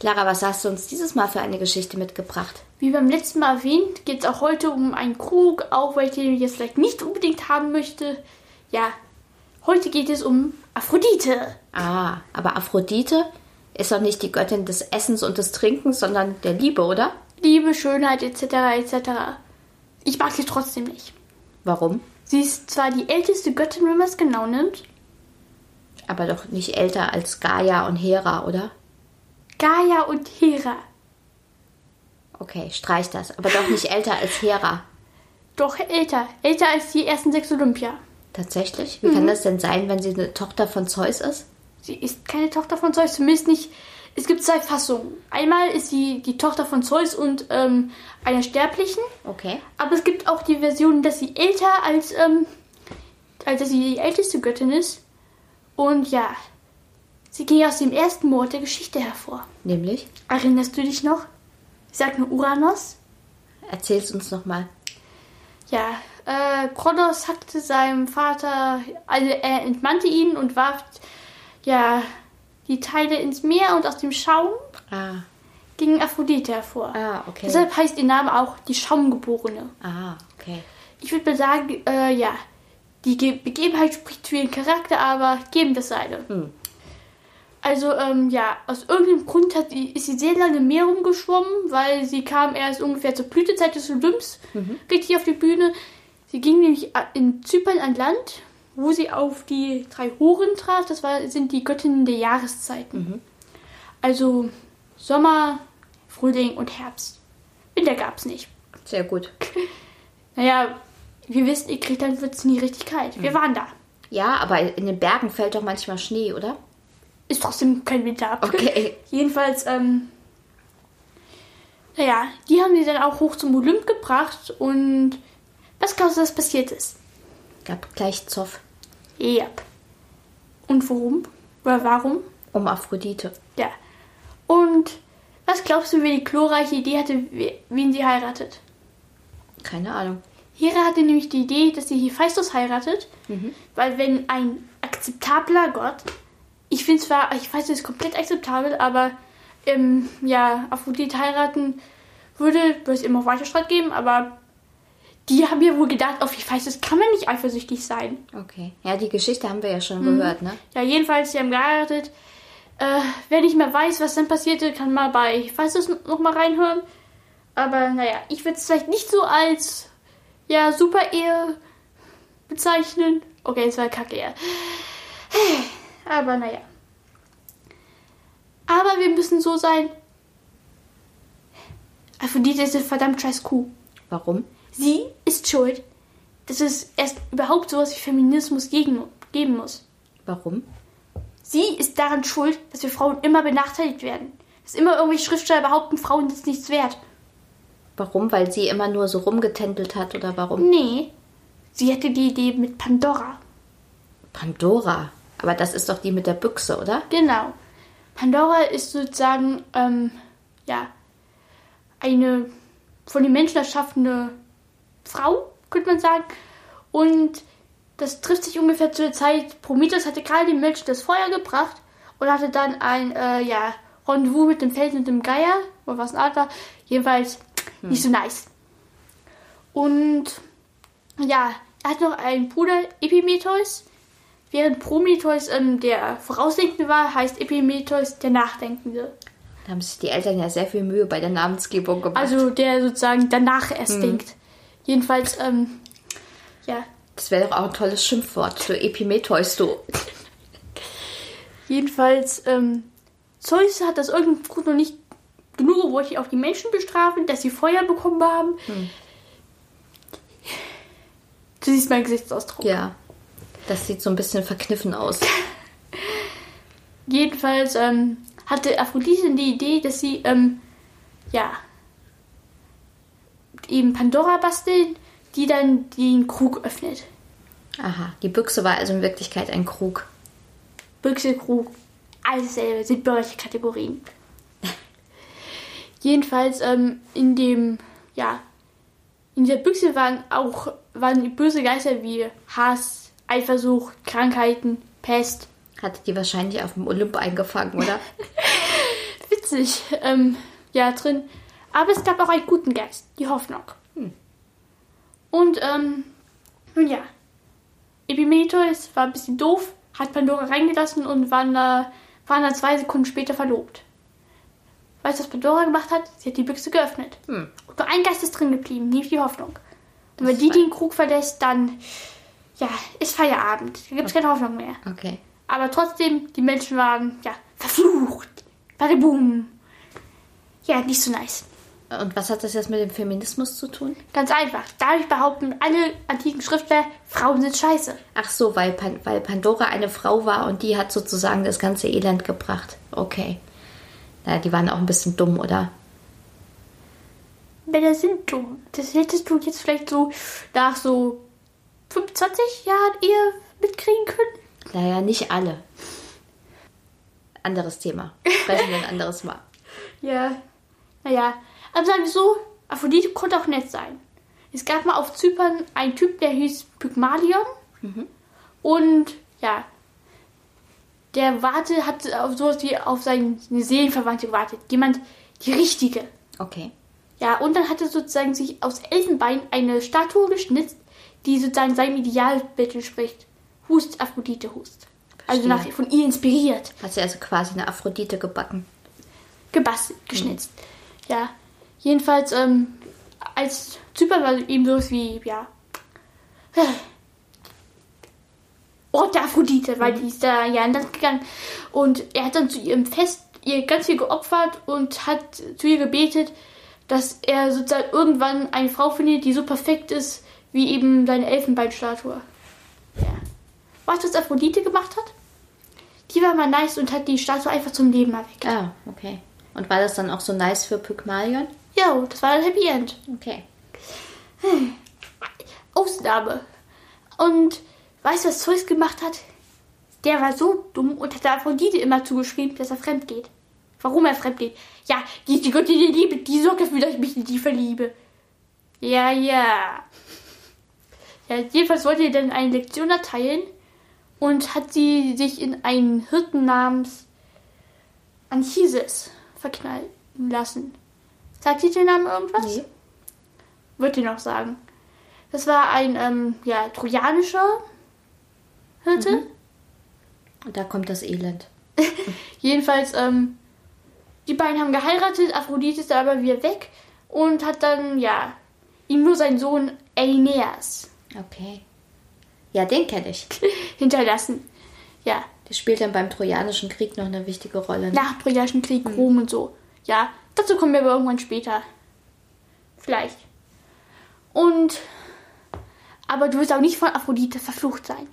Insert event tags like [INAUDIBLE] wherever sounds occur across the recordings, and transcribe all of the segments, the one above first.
Clara, was hast du uns dieses Mal für eine Geschichte mitgebracht? Wie beim letzten Mal erwähnt, geht es auch heute um einen Krug, auch weil ich den jetzt vielleicht nicht unbedingt haben möchte. Ja, heute geht es um Aphrodite. Ah, aber Aphrodite ist doch nicht die Göttin des Essens und des Trinkens, sondern der Liebe, oder? Liebe, Schönheit etc. etc. Ich mag sie trotzdem nicht. Warum? Sie ist zwar die älteste Göttin, wenn man es genau nimmt. Aber doch nicht älter als Gaia und Hera, oder? Gaia und Hera. Okay, streich das. Aber doch nicht älter als Hera. Doch älter. Älter als die ersten sechs Olympia. Tatsächlich? Wie mhm. kann das denn sein, wenn sie eine Tochter von Zeus ist? Sie ist keine Tochter von Zeus, zumindest nicht. Es gibt zwei Fassungen. Einmal ist sie die Tochter von Zeus und ähm, einer Sterblichen. Okay. Aber es gibt auch die Version, dass sie älter als, ähm, als dass sie die älteste Göttin ist. Und ja, Sie ging aus dem ersten Mord der Geschichte hervor. Nämlich? Erinnerst du dich noch? Ich sag nur Uranus. Erzähl's uns nochmal. Ja, äh, Kronos hackte seinem Vater, also er entmannte ihn und warf ja die Teile ins Meer und aus dem Schaum ah. ging Aphrodite hervor. Ah, okay. Deshalb heißt ihr Name auch die Schaumgeborene. Ah, okay. Ich würde mal sagen, äh, ja, die Begebenheit spricht für ihren Charakter, aber geben das seine. Hm. Also, ähm, ja, aus irgendeinem Grund hat sie, ist sie sehr lange im Meer rumgeschwommen, weil sie kam erst ungefähr zur Blütezeit des Olymps mhm. richtig auf die Bühne. Sie ging nämlich in Zypern an Land, wo sie auf die drei Huren traf. Das war, sind die Göttinnen der Jahreszeiten. Mhm. Also Sommer, Frühling und Herbst. Winter gab es nicht. Sehr gut. [LAUGHS] naja, wir wissen, in Griechenland wird es nie richtig kalt. Wir mhm. waren da. Ja, aber in den Bergen fällt doch manchmal Schnee, oder? Ist trotzdem kein Winter ab. Okay. [LAUGHS] Jedenfalls, ähm, naja, die haben sie dann auch hoch zum Olymp gebracht und was glaubst du, was passiert ist? Gab gleich Zoff. Ja. Und warum? Oder warum? Um Aphrodite. Ja. Und was glaubst du, wie die glorreiche Idee hatte, wen sie heiratet? Keine Ahnung. Hera hatte nämlich die Idee, dass sie Hephaistos heiratet, mhm. weil wenn ein akzeptabler Gott ich finde zwar, ich weiß, es ist komplett akzeptabel, aber ähm, ja, Aphrodite heiraten würde, würde es immer weiter Streit geben, aber die haben ja wohl gedacht, auf ich weiß, das kann man nicht eifersüchtig sein. Okay. Ja, die Geschichte haben wir ja schon mhm. gehört, ne? Ja, jedenfalls, sie haben geheiratet. Äh, wer nicht mehr weiß, was dann passierte, kann mal bei, ich weiß es noch mal reinhören. Aber naja, ich würde es vielleicht nicht so als ja, super Ehe bezeichnen. Okay, es war kacke, ja. Aber naja. Aber wir müssen so sein. Aphrodite ist eine verdammt scheiß Kuh. Warum? Sie ist schuld, dass es erst überhaupt sowas wie Feminismus gegen, geben muss. Warum? Sie ist daran schuld, dass wir Frauen immer benachteiligt werden. Dass immer irgendwelche Schriftsteller behaupten, Frauen sind nichts wert. Warum? Weil sie immer nur so rumgetändelt hat oder warum? Nee. Sie hatte die Idee mit Pandora. Pandora? Aber das ist doch die mit der Büchse, oder? Genau. Pandora ist sozusagen, ähm, ja, eine von den Menschen erschaffene Frau, könnte man sagen. Und das trifft sich ungefähr zu der Zeit, Prometheus hatte gerade den Menschen das Feuer gebracht und hatte dann ein, äh, ja, Rendezvous mit dem Felsen und dem Geier, oder was ein Adler, jedenfalls hm. nicht so nice. Und ja, er hat noch einen Bruder, Epimetheus, Während Prometheus ähm, der Vorausdenkende war, heißt Epimetheus der Nachdenkende. Da haben sich die Eltern ja sehr viel Mühe bei der Namensgebung gemacht. Also der sozusagen danach erst mhm. denkt. Jedenfalls, ähm, ja. Das wäre doch auch ein tolles Schimpfwort für Epimetheus, du. Jedenfalls, ähm, Zeus hat das irgendeinem Grund noch nicht genug, wollte ich auch die Menschen bestrafen, dass sie Feuer bekommen haben. Hm. Du siehst meinen Gesichtsausdruck. Ja. Das sieht so ein bisschen verkniffen aus. [LAUGHS] Jedenfalls ähm, hatte Aphrodite die Idee, dass sie, ähm, ja, eben Pandora basteln, die dann den Krug öffnet. Aha, die Büchse war also in Wirklichkeit ein Krug. Büchse, Krug, alles selbe, sind bürgerliche Kategorien. [LAUGHS] Jedenfalls ähm, in dem, ja, in dieser Büchse waren auch waren böse Geister wie Hass, Eifersucht, Krankheiten, Pest. Hatte die wahrscheinlich auf dem Olymp eingefangen, oder? [LAUGHS] Witzig, ähm, ja, drin. Aber es gab auch einen guten Geist, die Hoffnung. Hm. Und, ähm, nun ja, Epimetheus war ein bisschen doof, hat Pandora reingelassen und waren da, waren da zwei Sekunden später verlobt. Weißt du, was Pandora gemacht hat? Sie hat die Büchse geöffnet. Hm. Und nur ein Geist ist drin geblieben, nämlich die Hoffnung. Und Das wenn die den Krug verlässt, dann, ja, ist Feierabend. Da gibt es keine Hoffnung mehr. Okay. Aber trotzdem, die Menschen waren, ja, verflucht. Badabum. Ja, nicht so nice. Und was hat das jetzt mit dem Feminismus zu tun? Ganz einfach. Dadurch behaupten alle antiken Schriftsteller, Frauen sind scheiße. Ach so, weil, Pan weil Pandora eine Frau war und die hat sozusagen das ganze Elend gebracht. Okay. Na, die waren auch ein bisschen dumm, oder? Männer sind dumm. Das hättest du jetzt vielleicht so nach so 25 Jahren eher mitkriegen können. Naja, nicht alle. Anderes Thema. Sprechen wir ein anderes Mal. [LAUGHS] Ja. Naja. Aber sagen wir so, Aphrodite konnte auch nett sein. Es gab mal auf Zypern einen Typ, der hieß Pygmalion. Und ja, der warte, hat auf sowas wie auf seine Seelenverwandte gewartet. Jemand, die richtige. Okay. Ja, und dann hat er sozusagen sich aus Elfenbein eine Statue geschnitzt, die sozusagen seinem Idealbild entspricht. Hust, Aphrodite, Hust. Also nach, von ihr inspiriert. Hat sie also quasi eine Aphrodite gebacken. gebastelt, geschnitzt. Ja. Jedenfalls, ähm, als Zypern war eben sowas wie, ja. [SIGHS] Ort der Aphrodite, weil die ist da ja in das gegangen. Und er hat dann zu ihrem Fest ihr ganz viel geopfert und hat zu ihr gebetet, dass er sozusagen irgendwann eine Frau findet, die so perfekt ist, wie eben seine Elfenbeinstatue. Ja. Weißt du, was Aphrodite gemacht hat? Die war mal nice und hat die Statue einfach zum Leben erweckt. Ah, okay. Und war das dann auch so nice für Pygmalion? Ja, das war ein Happy End. Okay. Ausnahme. Und weißt du, was Zeus gemacht hat? Der war so dumm und hat der Aphrodite immer zugeschrieben, dass er fremd geht. Warum er fremd geht? Ja, die ist die Göttin der Liebe, die sorgt dafür, dass ich mich in die verliebe. Ja, ja. Ja, jedenfalls wollte er dann eine Lektion erteilen und hat sie sich in einen Hirten namens Anchises verknallen lassen. Sagt dir der Name irgendwas? Nee. Wird dir noch sagen. Das war ein ähm, ja, trojanischer Hirte. Und da kommt das Elend. [LAUGHS] Jedenfalls, ähm, die beiden haben geheiratet, Aphrodite ist aber wieder weg und hat dann, ja, ihm nur seinen Sohn Aeneas Okay. Ja, den kenne ich. [LAUGHS] hinterlassen. Ja, Der spielt dann beim Trojanischen Krieg noch eine wichtige Rolle. nach Trojanischen Krieg, Rom und so. Ja, dazu kommen wir aber irgendwann später. Vielleicht. Und, aber du wirst auch nicht von Aphrodite verflucht sein.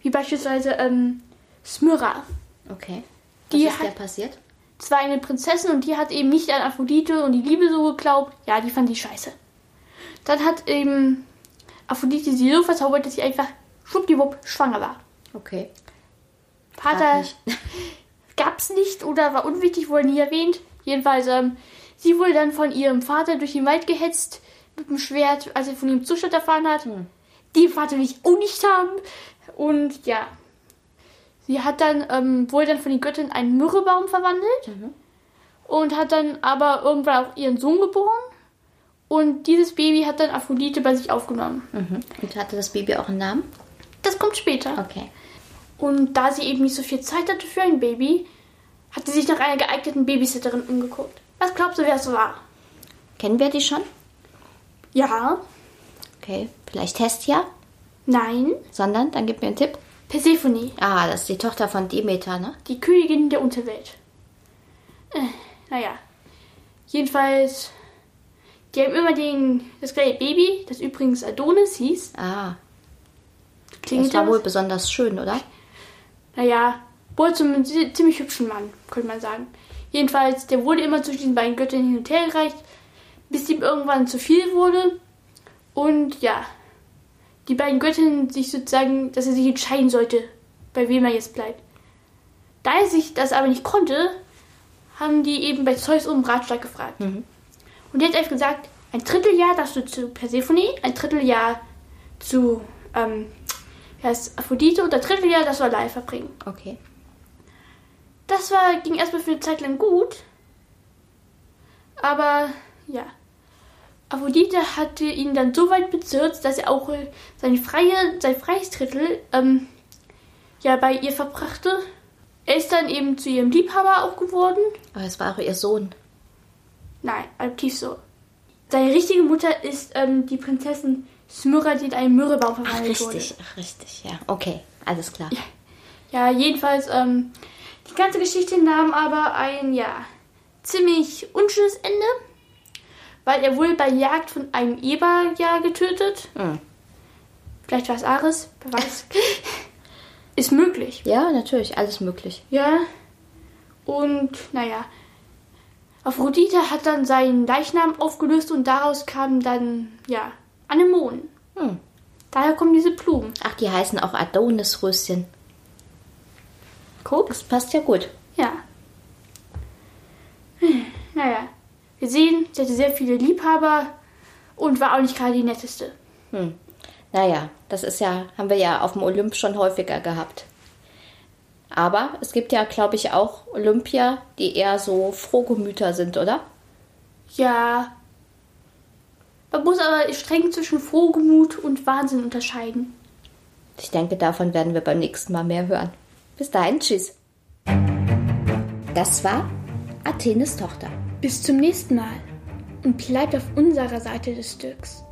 Wie beispielsweise, ähm, Smyrra. Okay. Was Die ist der hat- passiert? Es war eine Prinzessin und die hat eben nicht an Aphrodite und die Liebe so geglaubt. Ja, die fand die scheiße. Dann hat eben Aphrodite sie so verzaubert, dass sie einfach schwuppdiwupp schwanger war. Okay. Vater nicht. [LAUGHS] gab's nicht oder war unwichtig, wurde nie erwähnt. Jedenfalls, ähm, sie wurde dann von ihrem Vater durch den Wald gehetzt mit dem Schwert, als er von ihrem Zustand erfahren hat. Den Vater will ich auch nicht haben. Und ja, sie hat dann, ähm, wurde dann von den Göttin in einen Myrrhebaum verwandelt und hat dann aber irgendwann auch ihren Sohn geboren. Und dieses Baby hat dann Aphrodite bei sich aufgenommen. Mhm. Und hatte das Baby auch einen Namen? Das kommt später. Okay. Und da sie eben nicht so viel Zeit hatte für ein Baby, hat sie sich nach einer geeigneten Babysitterin umgeguckt. Was glaubst du, wer es war? Kennen wir die schon? Ja, Okay. Vielleicht Hestia? nein, Sondern, dann gib mir einen Tipp. Persephone, Ah, das ist die Tochter von Demeter, ne? die Königin der Unterwelt. Äh, naja, jedenfalls, die haben immer den, das kleine Baby, das übrigens Adonis hieß. Ah, das Klingelt war da wohl besonders schön, oder? Naja, wurde zum zi- ziemlich hübschen Mann, könnte man sagen. Jedenfalls, der wurde immer zwischen den beiden Göttern hin und her gereicht, bis ihm irgendwann zu viel wurde. Und ja, die beiden Göttinnen sich sozusagen, dass er sich entscheiden sollte, bei wem er jetzt bleibt. Da er sich das aber nicht konnte, haben die eben bei Zeus um Ratschlag gefragt. Mhm. Und der hat einfach gesagt, ein Dritteljahr darfst du zu Persephone, ein Dritteljahr zu ähm, wie heißt Aphrodite und ein Dritteljahr darfst du allein verbringen. Okay. Das war, ging erstmal für eine Zeit lang gut. Aber ja. Aphrodite hatte ihn dann so weit bezirzt, dass er auch seine freie, sein freies Drittel ähm, ja, bei ihr verbrachte. Er ist dann eben zu ihrem Liebhaber auch geworden. Aber es war auch ihr Sohn. Nein, adoptiv so. Seine richtige Mutter ist ähm, die Prinzessin Smyrra, die in einen Myrrhebaum verwandelt wurde. richtig, ach, richtig, ja. Okay, alles klar. Ja, jedenfalls, ähm, die ganze Geschichte nahm aber ein, ja, ziemlich unschönes Ende, weil er wurde bei Jagd von einem Eber ja getötet. Hm. Vielleicht war es Ares, wer weiß. [LAUGHS] Ist möglich. Ja, natürlich, alles möglich. Ja. Und, naja. Aphrodite hat dann seinen Leichnam aufgelöst und daraus kamen dann, ja, Anemonen. Hm. Daher kommen diese Blumen. Ach, die heißen auch Adonisröschen. Guck. Das passt ja gut. Ja. Hm, Naja, wir sehen, sie hatte sehr viele Liebhaber und war auch nicht gerade die netteste. Hm. Naja, das ist ja, haben wir ja auf dem Olymp schon häufiger gehabt. Aber es gibt ja, glaube ich, auch Olympier, die eher so Frohgemüter sind, oder? Ja. Man muss aber streng zwischen Frohgemut und Wahnsinn unterscheiden. Ich denke, davon werden wir beim nächsten Mal mehr hören. Bis dahin, tschüss. Das war Athenes Tochter. Bis zum nächsten Mal und bleibt auf unserer Seite des Stücks.